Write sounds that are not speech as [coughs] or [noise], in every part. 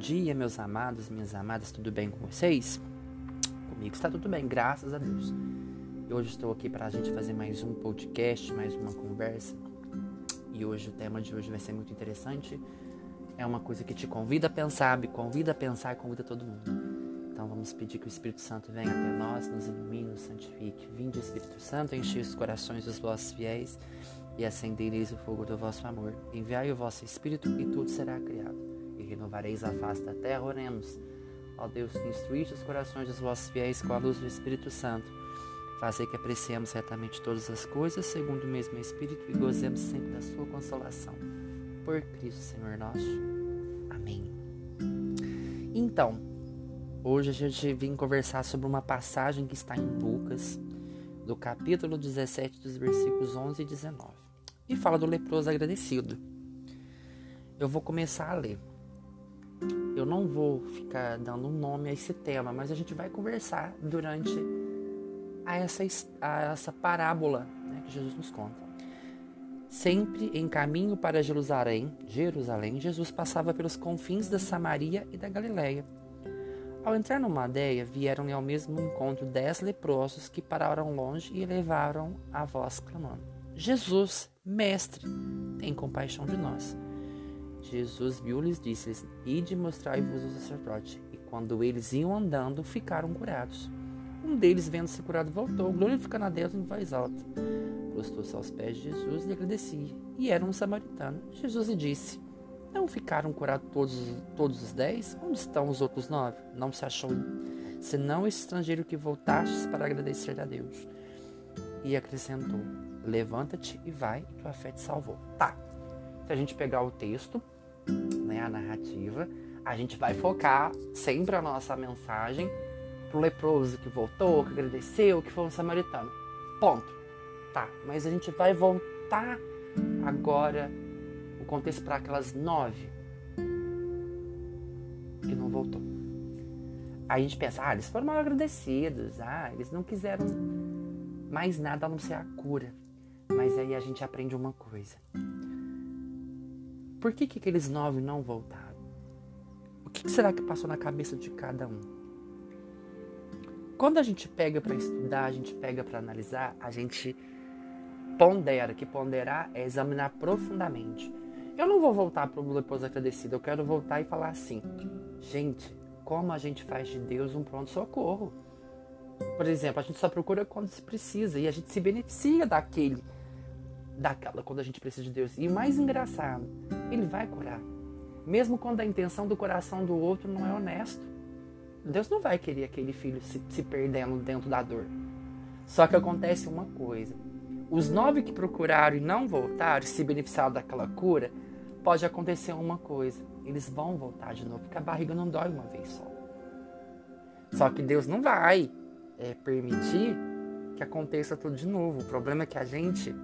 dia, meus amados, minhas amadas, tudo bem com vocês? Comigo está tudo bem, graças a Deus. E hoje estou aqui para a gente fazer mais um podcast, mais uma conversa. E hoje o tema de hoje vai ser muito interessante. É uma coisa que te convida a pensar, me convida a pensar convida todo mundo. Então vamos pedir que o Espírito Santo venha até nós, nos ilumine, nos santifique. Vinde, Espírito Santo, enche os corações dos vossos fiéis e acendereis o fogo do vosso amor. Enviai o vosso Espírito e tudo será criado renovareis a face da terra, oremos. Ó Deus, que instruíste os corações dos vossos fiéis com a luz do Espírito Santo, fazei que apreciemos certamente todas as coisas segundo o mesmo Espírito e gozemos sempre da sua consolação. Por Cristo, Senhor nosso. Amém. Então, hoje a gente vem conversar sobre uma passagem que está em Lucas, do capítulo 17, dos versículos 11 e 19. E fala do leproso agradecido. Eu vou começar a ler. Eu não vou ficar dando um nome a esse tema, mas a gente vai conversar durante a essa, a essa parábola né, que Jesus nos conta. Sempre em caminho para Jerusalém, Jerusalém, Jesus passava pelos confins da Samaria e da Galiléia. Ao entrar numa aldeia, vieram-lhe ao mesmo encontro dez leprosos que pararam longe e elevaram a voz clamando: Jesus, mestre, tem compaixão de nós. Jesus viu-lhes e disse-lhes: Ide mostrai-vos o sacerdote. E quando eles iam andando, ficaram curados. Um deles, vendo-se curado, voltou, glorificando a Deus em voz alta. Prostou-se aos pés de Jesus e agradecia. E era um samaritano. Jesus lhe disse: Não ficaram curados todos, todos os dez? Onde estão os outros nove? Não se achou senão esse estrangeiro que voltastes para agradecer a Deus. E acrescentou: Levanta-te e vai, e tua fé te salvou. Tá. Se a gente pegar o texto, né, a narrativa, a gente vai focar sempre a nossa mensagem pro leproso que voltou, que agradeceu, que foi um samaritano. Ponto. Tá, mas a gente vai voltar agora o contexto para aquelas nove que não voltou. Aí a gente pensa, ah, eles foram mal agradecidos, ah, eles não quiseram mais nada a não ser a cura. Mas aí a gente aprende uma coisa. Por que, que aqueles nove não voltaram? O que, que será que passou na cabeça de cada um? Quando a gente pega para estudar, a gente pega para analisar, a gente pondera. Que ponderar é examinar profundamente. Eu não vou voltar para o depois agradecido, eu quero voltar e falar assim: gente, como a gente faz de Deus um pronto-socorro? Por exemplo, a gente só procura quando se precisa e a gente se beneficia daquele daquela quando a gente precisa de Deus. E o mais engraçado, ele vai curar. Mesmo quando a intenção do coração do outro não é honesto. Deus não vai querer aquele filho se, se perdendo dentro da dor. Só que acontece uma coisa. Os nove que procuraram e não voltaram, se beneficiaram daquela cura, pode acontecer uma coisa. Eles vão voltar de novo, porque a barriga não dói uma vez só. Só que Deus não vai é, permitir que aconteça tudo de novo. O problema é que a gente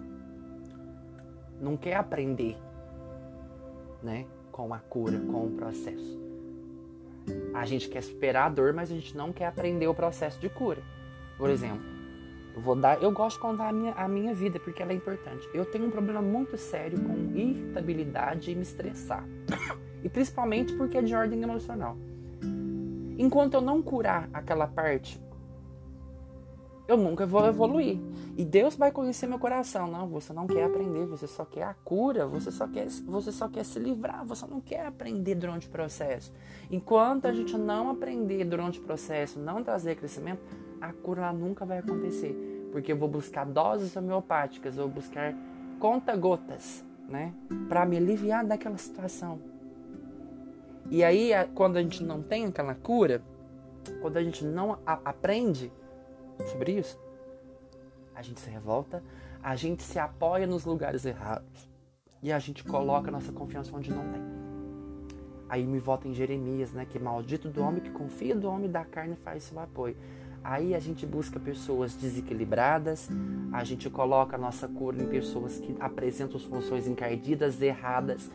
não quer aprender, né, com a cura, com o processo. A gente quer superar a dor, mas a gente não quer aprender o processo de cura. Por exemplo, eu vou dar, eu gosto de contar a minha, a minha vida porque ela é importante. Eu tenho um problema muito sério com irritabilidade e me estressar. [coughs] E principalmente porque é de ordem emocional. Enquanto eu não curar aquela parte eu nunca vou evoluir. E Deus vai conhecer meu coração. Não, você não quer aprender, você só quer a cura, você só quer, você só quer se livrar, você não quer aprender durante o processo. Enquanto a gente não aprender durante o processo, não trazer crescimento, a cura nunca vai acontecer. Porque eu vou buscar doses homeopáticas, vou buscar conta-gotas, né? Para me aliviar daquela situação. E aí, quando a gente não tem aquela cura, quando a gente não aprende, sobre isso, a gente se revolta, a gente se apoia nos lugares errados e a gente coloca nossa confiança onde não tem. Aí me volta em Jeremias, né? Que maldito do homem que confia do homem da carne faz seu apoio. Aí a gente busca pessoas desequilibradas, a gente coloca a nossa cura em pessoas que apresentam funções encardidas, erradas,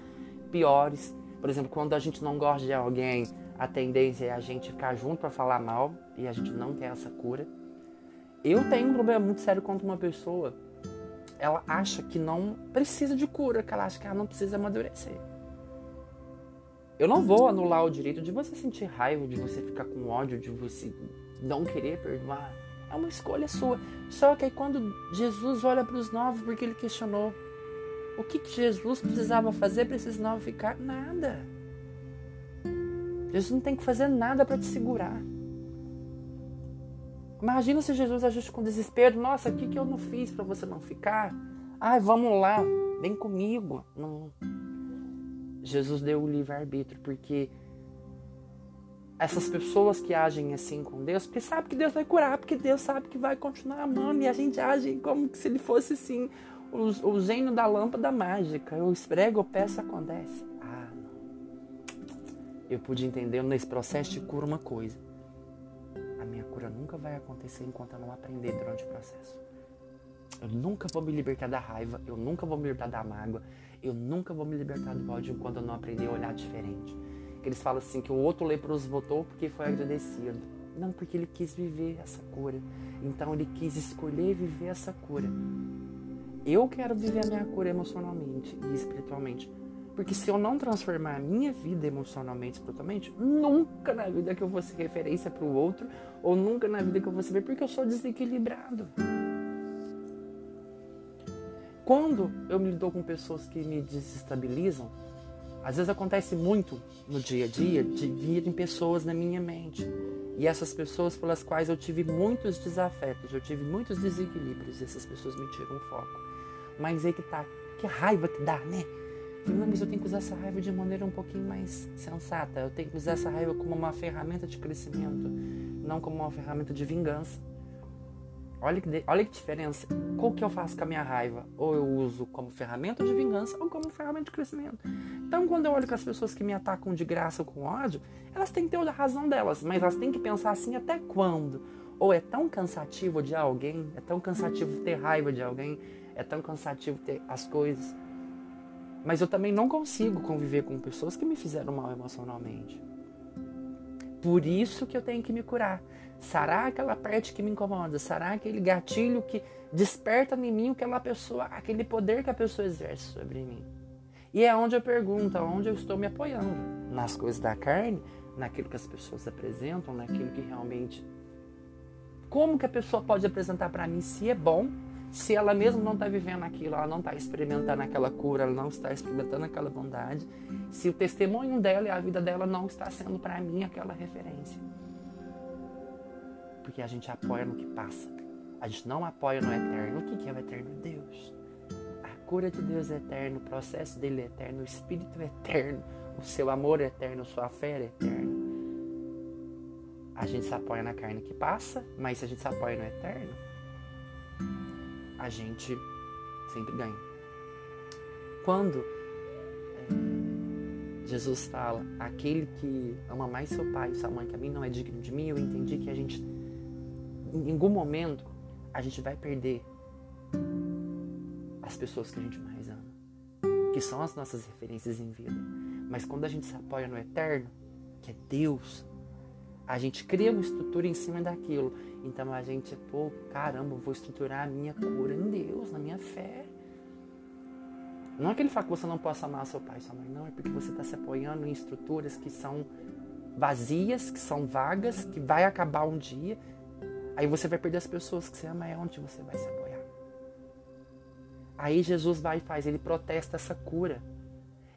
piores. Por exemplo, quando a gente não gosta de alguém, a tendência é a gente ficar junto para falar mal e a gente não quer essa cura. Eu tenho um problema muito sério quando uma pessoa ela acha que não precisa de cura, que ela acha que ela não precisa amadurecer. Eu não vou anular o direito de você sentir raiva, de você ficar com ódio, de você não querer perdoar. É uma escolha sua. Só que aí quando Jesus olha para os nove, porque ele questionou o que, que Jesus precisava fazer para esses nove ficar? Nada. Jesus não tem que fazer nada para te segurar. Imagina se Jesus agisse com desespero. Nossa, o que, que eu não fiz para você não ficar? Ai, vamos lá, vem comigo. Não. Jesus deu o livre-arbítrio, porque essas pessoas que agem assim com Deus, porque sabe que Deus vai curar, porque Deus sabe que vai continuar amando, e a gente age como se ele fosse assim, o, o gênio da lâmpada mágica. Eu esprego, eu peço, acontece. Ah, não. Eu pude entender nesse processo de cura uma coisa. Cura nunca vai acontecer enquanto eu não aprender durante o processo. Eu nunca vou me libertar da raiva, eu nunca vou me libertar da mágoa, eu nunca vou me libertar do ódio enquanto eu não aprender a olhar diferente. Eles falam assim que o outro leproso votou porque foi agradecido. Não, porque ele quis viver essa cura. Então ele quis escolher viver essa cura. Eu quero viver a minha cura emocionalmente e espiritualmente. Porque se eu não transformar a minha vida emocionalmente espiritualmente, nunca na vida que eu vou ser referência para o outro, ou nunca na vida que eu vou ser porque eu sou desequilibrado. Quando eu me lido com pessoas que me desestabilizam, às vezes acontece muito no dia a dia de virem pessoas na minha mente. E essas pessoas pelas quais eu tive muitos desafetos, eu tive muitos desequilíbrios, e essas pessoas me tiram o foco. Mas aí que tá, que raiva que dá, né? Mas eu tenho que usar essa raiva de maneira um pouquinho mais sensata. Eu tenho que usar essa raiva como uma ferramenta de crescimento, não como uma ferramenta de vingança. Olha que, olha que diferença. Qual que eu faço com a minha raiva? Ou eu uso como ferramenta de vingança ou como ferramenta de crescimento. Então, quando eu olho com as pessoas que me atacam de graça ou com ódio, elas têm que ter a razão delas, mas elas têm que pensar assim até quando? Ou é tão cansativo de alguém, é tão cansativo ter raiva de alguém, é tão cansativo ter as coisas. Mas eu também não consigo conviver com pessoas que me fizeram mal emocionalmente. Por isso que eu tenho que me curar. Sarar aquela parte que me incomoda, sarar aquele gatilho que desperta em mim aquela pessoa, aquele poder que a pessoa exerce sobre mim. E é onde eu pergunto, onde eu estou me apoiando, nas coisas da carne, naquilo que as pessoas apresentam, naquilo que realmente como que a pessoa pode apresentar para mim se é bom, se ela mesmo não está vivendo aquilo, ela não está experimentando aquela cura, ela não está experimentando aquela bondade, se o testemunho dela e a vida dela não está sendo para mim aquela referência. Porque a gente apoia no que passa. A gente não apoia no eterno. O que é o eterno? Deus. A cura de Deus é eterna, o processo dele é eterno, o Espírito é eterno, o seu amor é eterno, sua fé é eterna. A gente se apoia na carne que passa, mas se a gente se apoia no eterno, a gente sempre ganha. Quando é, Jesus fala, aquele que ama mais seu pai e sua mãe que a mim não é digno de mim, eu entendi que a gente em algum momento a gente vai perder as pessoas que a gente mais ama, que são as nossas referências em vida. Mas quando a gente se apoia no eterno, que é Deus, a gente cria uma estrutura em cima daquilo. Então a gente, pô, caramba, vou estruturar a minha cura em Deus, na minha fé. Não é que ele fala que você não possa amar seu pai e sua mãe, não, é porque você está se apoiando em estruturas que são vazias, que são vagas, que vai acabar um dia Aí você vai perder as pessoas que você ama, é onde você vai se apoiar. Aí Jesus vai e faz, ele protesta essa cura.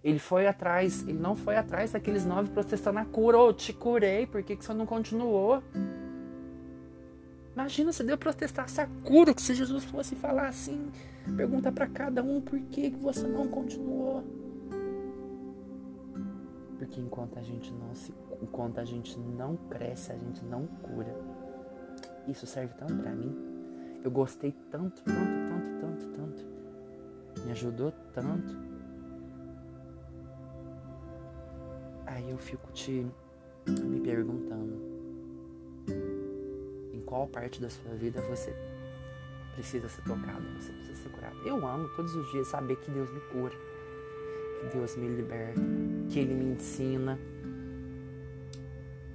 Ele foi atrás, ele não foi atrás daqueles nove protestando a cura. Ô, oh, te curei, por que, que você não continuou? Imagina se Deus protestasse a cura, que se Jesus fosse falar assim, pergunta para cada um por que, que você não continuou. Porque enquanto a gente não se, enquanto a gente não cresce, a gente não cura. Isso serve tanto para mim. Eu gostei tanto, tanto, tanto, tanto, tanto. Me ajudou tanto. Aí eu fico te me perguntando qual parte da sua vida você precisa ser tocado, você precisa ser curado. Eu amo todos os dias saber que Deus me cura, que Deus me liberta, que Ele me ensina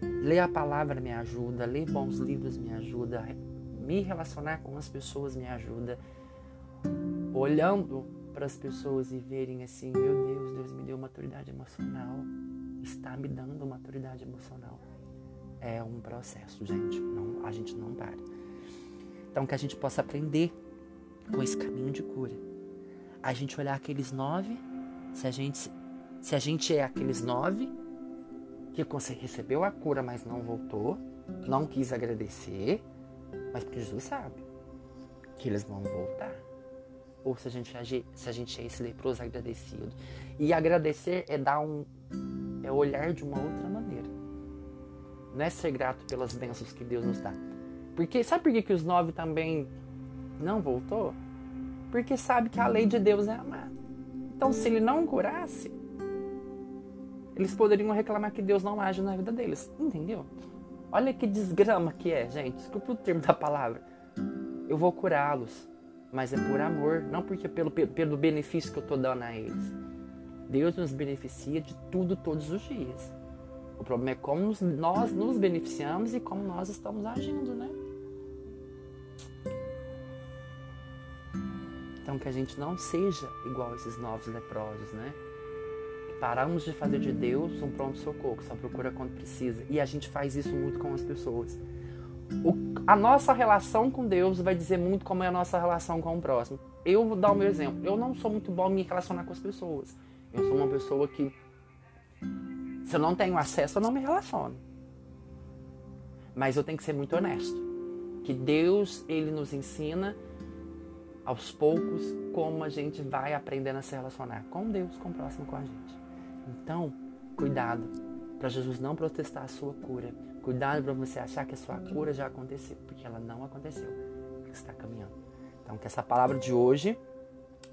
Ler a palavra me ajuda, ler bons livros me ajuda, me relacionar com as pessoas me ajuda. Olhando para as pessoas e verem assim, meu Deus, Deus me deu maturidade emocional. está me dando maturidade emocional. É um processo, gente. Não, a gente não para. Então, que a gente possa aprender com esse caminho de cura. A gente olhar aqueles nove, se a gente, se a gente é aqueles nove que recebeu a cura, mas não voltou, não quis agradecer, mas porque Jesus sabe que eles vão voltar. Ou se a gente, se a gente é esse leproso agradecido. E agradecer é dar um. é olhar de uma outra. Não é ser grato pelas bênçãos que Deus nos dá. Porque sabe por que, que os nove também não voltou? Porque sabe que a lei de Deus é amar. Então, se ele não curasse, eles poderiam reclamar que Deus não age na vida deles. Entendeu? Olha que desgrama que é, gente. Desculpa o termo da palavra. Eu vou curá-los, mas é por amor, não porque pelo, pelo benefício que eu estou dando a eles. Deus nos beneficia de tudo todos os dias. O problema é como nós nos beneficiamos e como nós estamos agindo, né? Então que a gente não seja igual a esses novos leprosos, né? Paramos de fazer de Deus um pronto-socorro, só procura quando precisa. E a gente faz isso muito com as pessoas. O, a nossa relação com Deus vai dizer muito como é a nossa relação com o próximo. Eu vou dar o meu exemplo. Eu não sou muito bom em me relacionar com as pessoas. Eu sou uma pessoa que, se eu não tenho acesso, eu não me relaciono. Mas eu tenho que ser muito honesto. Que Deus, Ele nos ensina aos poucos como a gente vai aprendendo a se relacionar com Deus, com o próximo, com a gente. Então, cuidado para Jesus não protestar a sua cura. Cuidado para você achar que a sua cura já aconteceu, porque ela não aconteceu. Está caminhando. Então, que essa palavra de hoje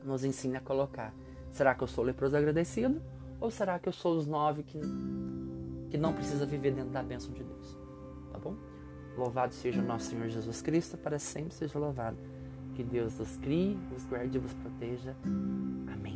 nos ensine a colocar: será que eu sou leproso agradecido? Ou será que eu sou os nove que, que não precisa viver dentro da bênção de Deus? Tá bom? Louvado seja o nosso Senhor Jesus Cristo, para sempre seja louvado. Que Deus os crie, os guarde e vos proteja. Amém.